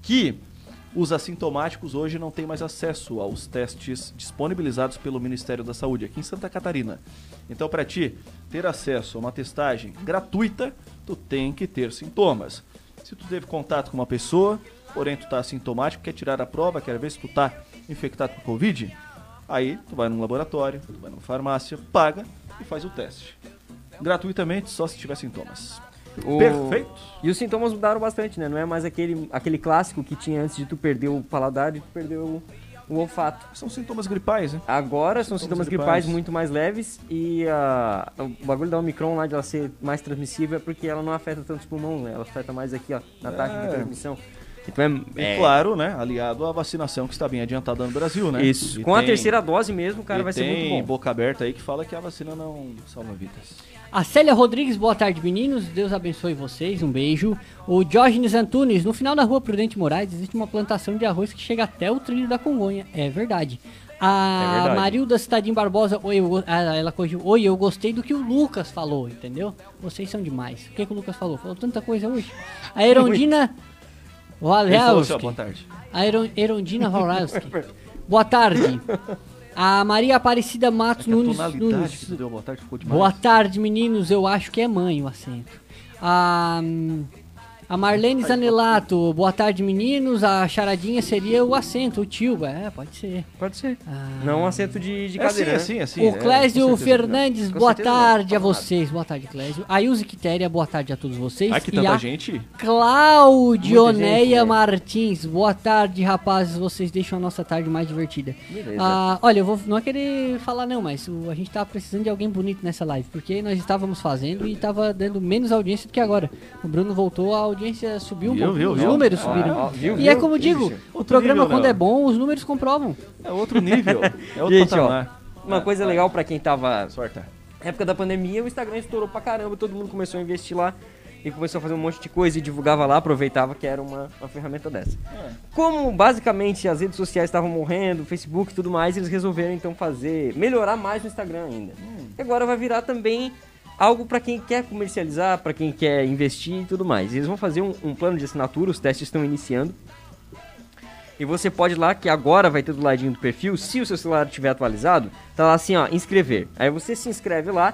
Que os assintomáticos hoje não têm mais acesso aos testes disponibilizados pelo Ministério da Saúde aqui em Santa Catarina. Então, para ti ter acesso a uma testagem gratuita, tu tem que ter sintomas. Se tu teve contato com uma pessoa, porém tu tá assintomático, quer tirar a prova, quer ver se tu tá infectado com Covid, Aí tu vai num laboratório, tu vai numa farmácia, paga e faz o teste. Gratuitamente, só se tiver sintomas. O- Perfeito. E os sintomas mudaram bastante, né? Não é mais aquele, aquele clássico que tinha antes de tu perder o paladar e tu perder o, o olfato. São sintomas gripais, né? Agora são sintomas gripais gripais. muito mais leves e ah, o bagulho da Omicron lá de ela ser mais transmissível é porque ela não afeta tanto os pulmões, né? Ela afeta mais aqui, ó, na taxa de É. transmissão. Então E é, é claro, né? Aliado à vacinação que está bem adiantada no Brasil, né? isso. E Com a tem- terceira dose mesmo, cara, e vai ser tem muito bom. boca aberta aí que fala que a vacina não salva vidas. A Célia Rodrigues, boa tarde, meninos. Deus abençoe vocês. Um beijo. O Diógenes Antunes, no final da rua Prudente Moraes existe uma plantação de arroz que chega até o trilho da Congonha. É verdade. A É verdade. Marilda Cidadinho Barbosa, oi, eu, ah, ela corrigiu. Oi, eu gostei do que o Lucas falou, entendeu? Vocês são demais. O que, que o Lucas falou? Falou tanta coisa hoje. A Erondina Falou assim, boa tarde. A Eron- Erondina Horowski. Boa tarde. A Maria Aparecida Matos É Nunes. Nunes. deu boa tarde. Boa tarde, meninos. Eu acho que é mãe o acento. A, a Marlene Zanelato. Boa tarde, meninos. A charadinha seria o acento, o tio. É, pode ser. Pode ser. Ah, Não um acento de, de É cadeira, assim, né? assim, assim. o Clésio é, com certeza. Fernandes, boa certeza não. tarde a nada. vocês. Boa tarde, Clésio. A Ilse Quitéria, boa tarde a todos vocês. Ai, que e tanta a gente. Claudioneia gente, né? Martins. Boa tarde, rapazes. Vocês deixam a nossa tarde mais divertida. Beleza. Ah, olha, eu vou não é querer falar não, mas a gente tava precisando de alguém bonito nessa live, porque nós estávamos fazendo e tava dando menos audiência do que agora. O Bruno voltou, a audiência subiu um Viu, pouco, viu, os viu? números Ó, subiram. ó, viu, e é como eu digo, o programa nível, quando não. é bom, os números comprovam. É outro nível. É outro Gente, ó, patamar. Uma coisa legal pra quem tava Sorta. Na época da pandemia, o Instagram estourou pra caramba, todo mundo começou a investir lá e começou a fazer um monte de coisa e divulgava lá, aproveitava que era uma, uma ferramenta dessa. Como basicamente as redes sociais estavam morrendo, Facebook e tudo mais, eles resolveram então fazer, melhorar mais o Instagram ainda. E agora vai virar também algo pra quem quer comercializar, pra quem quer investir e tudo mais. Eles vão fazer um, um plano de assinatura, os testes estão iniciando. E você pode ir lá, que agora vai ter do ladinho do perfil, se o seu celular estiver atualizado, tá lá assim, ó, inscrever. Aí você se inscreve lá,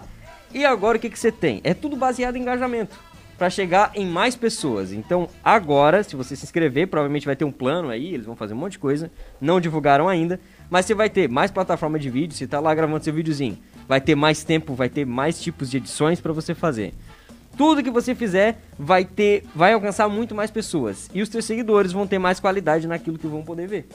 e agora o que, que você tem? É tudo baseado em engajamento, para chegar em mais pessoas. Então agora, se você se inscrever, provavelmente vai ter um plano aí, eles vão fazer um monte de coisa, não divulgaram ainda, mas você vai ter mais plataforma de vídeo, você tá lá gravando seu videozinho. Vai ter mais tempo, vai ter mais tipos de edições para você fazer. Tudo que você fizer vai ter, vai alcançar muito mais pessoas e os seus seguidores vão ter mais qualidade naquilo que vão poder ver.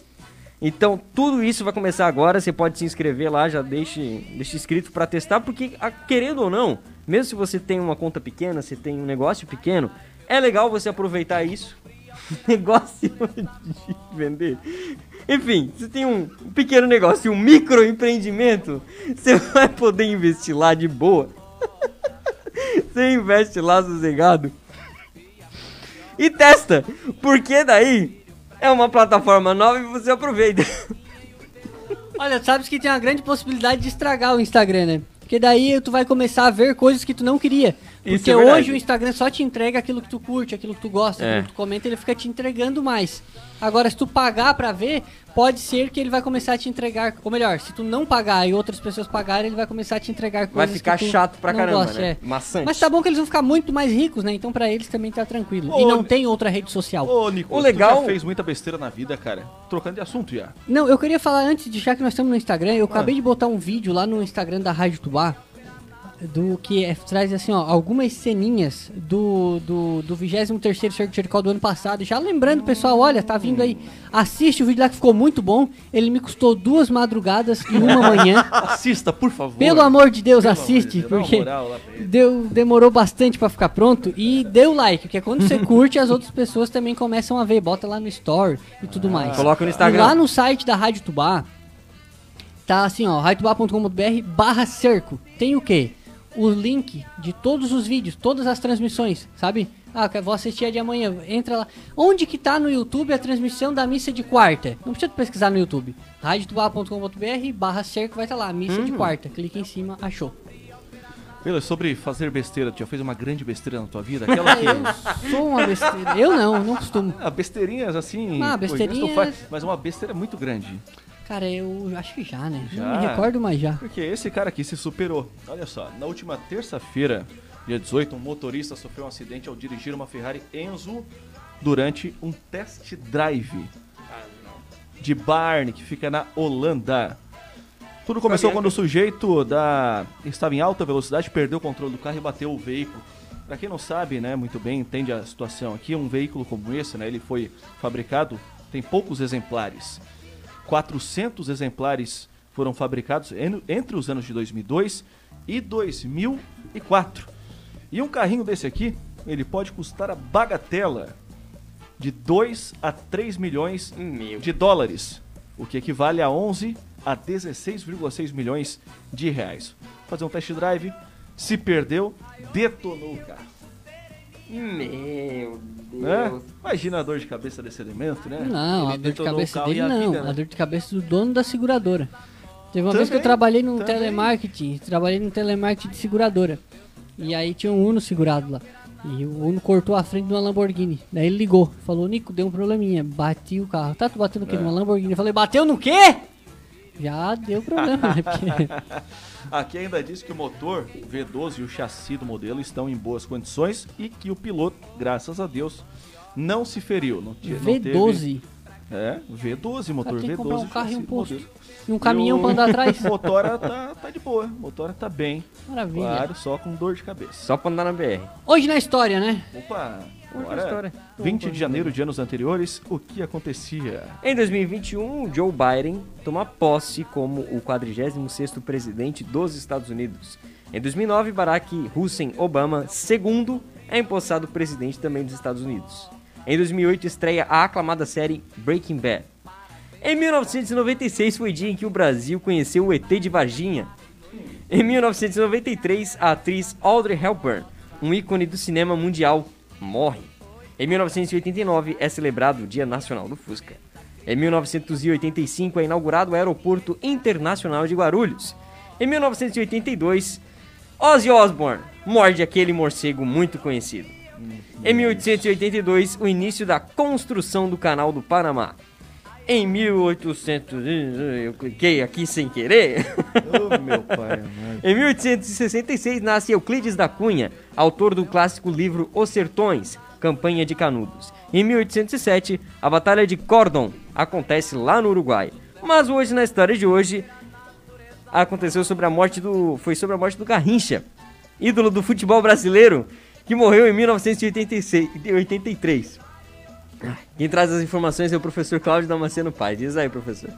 Então, tudo isso vai começar agora, você pode se inscrever lá, já deixe, deixe inscrito para testar, porque querendo ou não, mesmo se você tem uma conta pequena, você tem um negócio pequeno, é legal você aproveitar isso. negócio de vender. Enfim, você tem um pequeno negócio, um microempreendimento, você vai poder investir lá de boa. Você investe lá sossegado e testa, porque daí é uma plataforma nova e você aproveita. Olha, sabes que tem uma grande possibilidade de estragar o Instagram, né? Porque daí tu vai começar a ver coisas que tu não queria. Porque é hoje o Instagram só te entrega aquilo que tu curte, aquilo que tu gosta, É. aquilo que tu comenta, ele fica te entregando mais. Agora, se tu pagar pra ver, pode ser que ele vai começar a te entregar, ou melhor, se tu não pagar e outras pessoas pagarem, ele vai começar a te entregar Vai coisas ficar que tu chato pra não caramba, gosta, né? é. Maçante. Mas tá bom que eles vão ficar muito mais ricos, né? Então pra eles também tá tranquilo. Ô, e não tem outra rede social. Ô, Nico, O legal- tu já fez muita besteira na vida, cara. Trocando de assunto já. Não, eu queria falar antes de já que nós estamos no Instagram, eu Ah. acabei de botar um vídeo lá no Instagram da Rádio Tubá do que é- traz assim, ó, algumas ceninhas do do, do 23º Circo Cherical do ano passado. Já lembrando, pessoal, olha, tá vindo aí. Assiste o vídeo lá que ficou muito bom. Ele me custou duas madrugadas e uma manhã. Assista, por favor. Pelo amor de Deus, Pelo assiste, de Deus, porque deu, demorou bastante pra ficar pronto e deu like, porque quando você curte, as outras pessoas também começam a ver, bota lá no story e tudo mais. Coloca no Instagram. lá no site da Rádio Tubá, tá assim, ó, radiotubá.com.br barra cerco. Tem o quê? O link de todos os vídeos, todas as transmissões, sabe? Ah, vou assistir a de amanhã, entra lá. Onde que tá no YouTube a transmissão da missa de quarta? Não precisa pesquisar no YouTube. radiotubá.com.br barra cerco vai estar lá, missa de quarta. Clica em cima, achou. Pelo, sobre fazer besteira, tu já fez uma grande besteira na tua vida? Aquela que... Eu sou uma besteira. Eu não, não costumo. Ah, besteirinhas assim... Ah, besteirinhas- faz, Mas uma besteira muito grande. Cara, eu acho que já, né? Não Já? me recordo mais já. Porque esse cara aqui se superou. Olha só, na última terça-feira, dia 18, um motorista sofreu um acidente ao dirigir uma Ferrari Enzo durante um test drive de Barne, que fica na Holanda. Tudo começou quando o sujeito da... estava em alta velocidade, perdeu o controle do carro e bateu o veículo. Pra quem não sabe, né, muito bem, entende a situação aqui, um veículo como esse, né, ele foi fabricado, tem poucos exemplares. 400 exemplares foram fabricados en- entre os anos de 2002 e 2004. E um carrinho desse aqui, ele pode custar a bagatela de 2 a 3 milhões Meu. de dólares, o que equivale a 11 a 16,6 milhões de reais. Fazer um test drive, se perdeu, detonou o carro. Meu Né? Deus. Imagina a dor de cabeça desse elemento, né? Não, Ele a dor de cabeça dele a não. vida, né? A dor de cabeça do dono da seguradora. Teve uma vez que eu Também, trabalhei num também. telemarketing, trabalhei num telemarketing de seguradora. E aí tinha um Uno segurado lá. E o Uno cortou a frente de uma Lamborghini. Daí ele ligou, falou, Nico, deu um probleminha, bati o carro. Tá, tu bateu no quê? É. Numa Lamborghini. Eu falei, bateu no quê? Já deu problema, né? Porque Aqui ainda diz que o motor V12 e o chassi do modelo estão em boas condições e que o piloto, graças a Deus, não se feriu. Não, tinha- não teve- V12. É, V12, motor Cara, tem que V12. comprar um carro e um posto. modelo. E um caminhão E o- pra andar atrás. O motora tá, tá de boa, o motora tá bem. Maravilha. Claro, só com dor de cabeça. Só pra andar na BR. Hoje na história, né? Opa, Hoje agora, na história. 20 de janeiro de anos anteriores, o que acontecia? Em 2021, o Joe Biden toma posse como o 46º presidente dos Estados Unidos. Em 2009, Barack Hussein Obama II é empossado presidente também dos Estados Unidos. Em 2008, estreia a aclamada série Breaking Bad. Em 1996 foi o dia em que o Brasil conheceu o ET de Varginha. Em 1993, a atriz Audrey Hepburn, um ícone do cinema mundial, morre. Em 1989 é celebrado o Dia Nacional do Fusca. Em 1985 é inaugurado o Aeroporto Internacional de Guarulhos. Em 1982, Ozzy Osbourne morde aquele morcego muito conhecido. Em 1882, o início da construção do Canal do Panamá. Em 1800, eu cliquei aqui sem querer. Ô, meu pai. Em 1866 nasce Euclides da Cunha, autor do clássico livro Os Sertões, Campanha de Canudos. Em 1807, a Batalha de Cordon acontece lá no Uruguai. Mas hoje, na história de hoje, aconteceu sobre a morte do. Foi sobre a morte do Garrincha, ídolo do futebol brasileiro, que morreu em 1983. Quem traz as informações é o professor Cláudio Damasceno Pai. Diz aí, professor.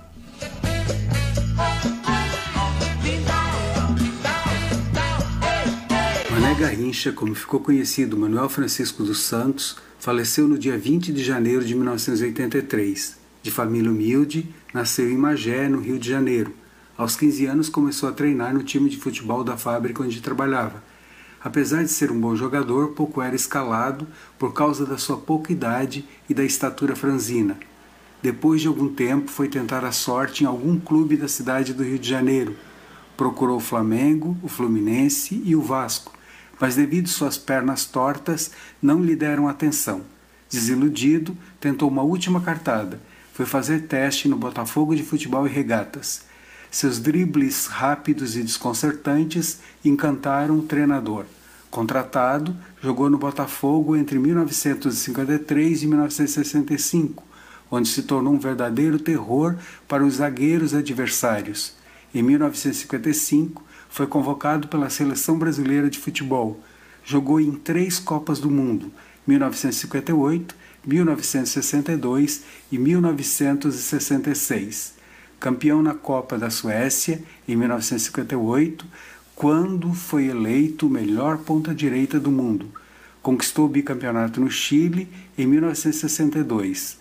Garrincha, como ficou conhecido Manuel Francisco dos Santos, faleceu no dia 20 de janeiro de 1983. De família humilde, nasceu em Magé, no Rio de Janeiro. Aos 15 anos começou a treinar no time de futebol da fábrica onde trabalhava. Apesar de ser um bom jogador, pouco era escalado por causa da sua pouca idade e da estatura franzina. Depois de algum tempo, foi tentar a sorte em algum clube da cidade do Rio de Janeiro. Procurou o Flamengo, o Fluminense e o Vasco, mas devido suas pernas tortas, não lhe deram atenção. Desiludido, tentou uma última cartada. Foi fazer teste no Botafogo de Futebol e Regatas. Seus dribles rápidos e desconcertantes encantaram o treinador. Contratado, jogou no Botafogo entre 1953 e 1965, onde se tornou um verdadeiro terror para os zagueiros adversários. Em 1955, foi convocado pela Seleção Brasileira de Futebol. Jogou em três Copas do Mundo: 1958, 1962 e 1966. Campeão na Copa da Suécia em 1958, quando foi eleito o melhor ponta-direita do mundo. Conquistou o bicampeonato no Chile em 1962.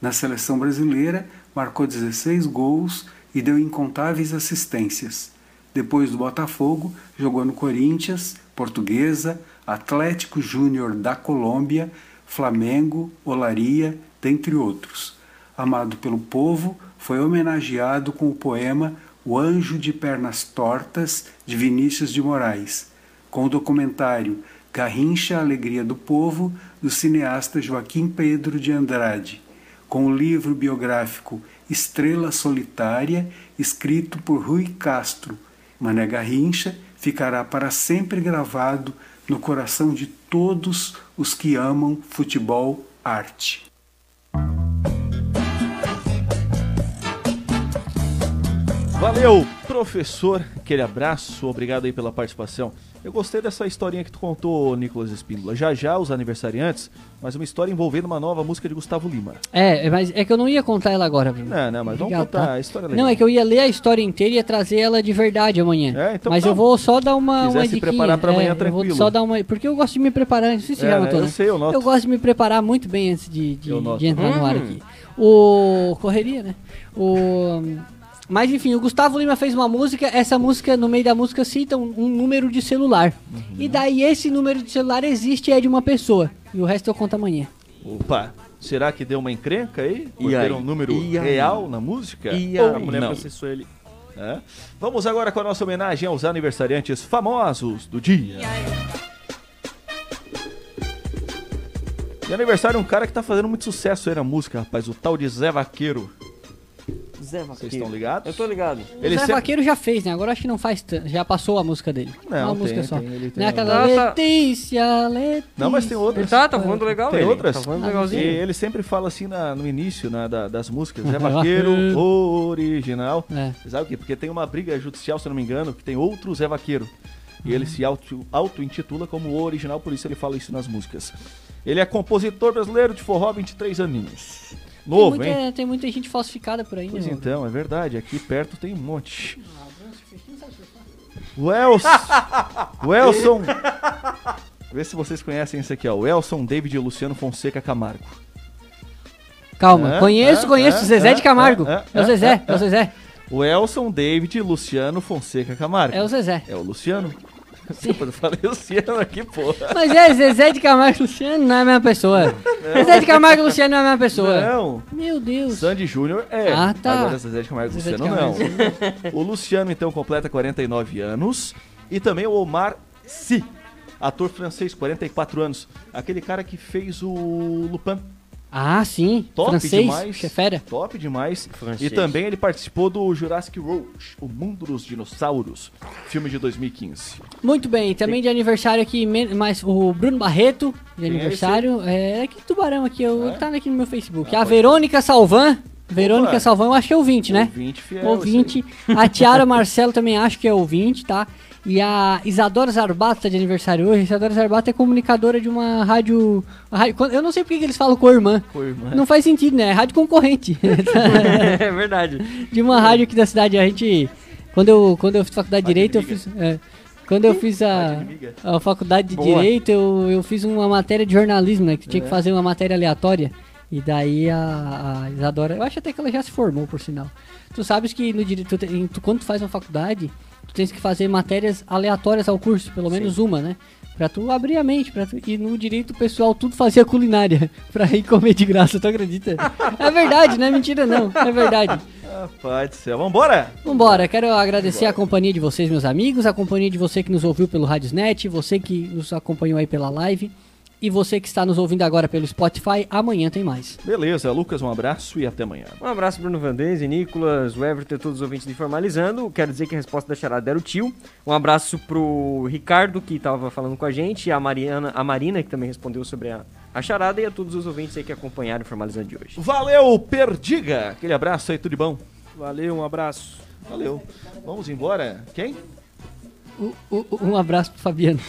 Na seleção brasileira, marcou 16 gols e deu incontáveis assistências. Depois do Botafogo, jogou no Corinthians, Portuguesa, Atlético Júnior da Colômbia, Flamengo, Olaria, dentre outros. Amado pelo povo, foi homenageado com o poema O Anjo de Pernas Tortas, de Vinícius de Moraes, com o documentário Garrincha, a Alegria do Povo, do cineasta Joaquim Pedro de Andrade, com o livro biográfico Estrela Solitária, escrito por Rui Castro. Mané Garrincha ficará para sempre gravado no coração de todos os que amam futebol arte. Valeu, professor. Aquele abraço, obrigado aí pela participação. Eu gostei dessa historinha que tu contou, Nicolas Espíndola. Já já os aniversariantes, mas uma história envolvendo uma nova música de Gustavo Lima. É, mas é que eu não ia contar ela agora, Bruno. Não, não, mas vamos Legal, contar tá? a história legal. Não, é que eu ia ler a história inteira e ia trazer ela de verdade amanhã. É, então mas tá. eu vou só dar uma, Quiser uma se diquinha. preparar pra amanhã, é, Eu tranquilo. vou só dar uma... Porque eu gosto de me preparar, não sei se É, já notou, eu né? sei, eu noto. gosto de me preparar muito bem antes de, de, Eu de entrar no ar Hum. aqui. O... Correria, né? O... Mas enfim, o Gustavo Lima fez uma música, essa música, no meio da música, cita um, um número de celular. Uhum. E daí esse número de celular existe e é de uma pessoa. E o resto eu conto amanhã. Opa, será que deu uma encrenca aí? Por E ter aí? um número E aí? real na música? E Ou a mulher não? processou ele. É? Vamos agora com a nossa homenagem aos aniversariantes famosos do dia. E aniversário é um cara que tá fazendo muito sucesso aí na música, rapaz, o tal de Zé Vaqueiro. Zé Vocês estão ligados? Eu tô ligado. Ele o Zé sempre- Vaqueiro já fez, né? Agora acho que não faz tanto. Já passou a música dele. Não, uma tem, música só. tem, ele tem não é aquela Ah, tá. Letícia, Letícia. Não, mas tem outras. Tá, tá voando legal, Tem ele. outras? Tá voando E legalzinho. ele sempre fala assim na- no início na- da- das músicas, Zé Vaqueiro Vaqueiro. original. É. Sabe o quê? Porque tem uma briga judicial, se eu não me engano, que tem outro Zé Vaqueiro. E ele se auto- auto-intitula como o original, por isso ele fala isso nas músicas. Ele é compositor brasileiro de forró, 23 aninhos. Novo, tem, muita, hein? tem muita gente falsificada por aí, Pois né? então, é verdade. Aqui perto tem um monte. O Elson. O Elson. Vê se vocês conhecem esse aqui, ó. O Elson David Luciano Fonseca Camargo. Calma, É, conheço, é, conheço. é, Zezé de é, Camargo. é, É, o é, Zezé, é, é, o Zezé. O Elson David Luciano Fonseca Camargo. É o Zezé. É o Luciano. Eu falei Luciano aqui, pô. Mas é, Zezé de Camargo e Luciano não é a mesma pessoa. Zezé de Camargo e Luciano não é a mesma pessoa. Não. Meu Deus. Sandy Júnior é. Ah, tá. Agora Zezé de Camargo e Luciano não. Camargo. o Luciano, então, completa 49 anos. E também o Omar Sy, ator francês, 44 anos. Aquele cara que fez o Lupin. Ah, sim. Top Francês, demais. chefera. Top demais. Francês. E também ele participou do Jurassic World, O Mundo dos Dinossauros, filme de 2015. Muito bem, também de aniversário aqui, mas o Bruno Barreto, de Quem é aniversário, é aqui de Tubarão, aqui, eu, É? tá aqui no meu Facebook. Ah, a Verônica Salvan, Verônica Opa. Salvan, eu acho que é ouvinte, né? Ouvinte fiel. ouvinte. A Tiara Marcelo também acho que é ouvinte, tá? E a Isadora Zarbato tá de aniversário hoje. Isadora Zarbato é comunicadora de uma rádio. uma rádio- quando- eu não sei porque que eles falam com a irmã. Não faz sentido, né? É rádio concorrente. é verdade. de uma rádio aqui da cidade. A gente. Quando eu, quando eu fiz faculdade de Direito, eu fiz. é, quando eu fiz a, a faculdade de Boa. Direito, eu, eu fiz uma matéria de jornalismo, né? Que tinha que É. fazer uma matéria aleatória. E daí a, a Isadora. Eu acho até que ela já se formou, por sinal. Tu sabes que no direito, tu, quando tu faz uma faculdade, tu tens que fazer matérias aleatórias ao curso, pelo menos uma, né? Pra tu abrir a mente, pra tu, e no direito o pessoal tudo fazia culinária pra ir comer de graça, tu acredita? É verdade, não é mentira não, é verdade. Rapaz do céu. Vambora? Vambora, quero agradecer a companhia de vocês, meus amigos, a companhia de você que nos ouviu pelo Radiosnet, você que nos acompanhou aí pela live e você que está nos ouvindo agora pelo Spotify. Amanhã tem mais. Beleza, Lucas, um abraço e até amanhã. Um abraço, Bruno Vandense, Nicolas, o Everton e todos os ouvintes do Informalizando. Quero dizer que a resposta da charada era o tio. Um abraço pro Ricardo, que estava falando com a gente, a Mariana, a Marina, que também respondeu sobre a, a charada, e a todos os ouvintes aí que acompanharam o Informalizando de hoje. Valeu, Perdiga! Aquele abraço aí, tudo de bom? Valeu, um abraço. Valeu. Vamos embora. Quem? Um, um, abraço pro Fabiano.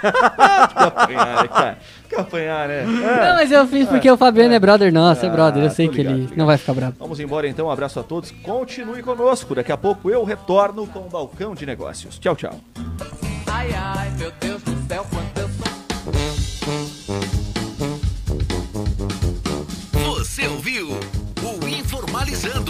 que apanhar, né, cara? Que apanhar, né? É. Não, mas eu fiz porque o Fabiano é, é brother nosso, é ah, brother. Eu sei que ligado, ele ligado. não vai ficar bravo. Vamos embora então, um abraço a todos. Continue conosco. Daqui a pouco eu retorno com o Balcão de Negócios. Tchau, tchau. Ai, ai, meu Deus do céu, quanto eu sou. Você ouviu o Informalizando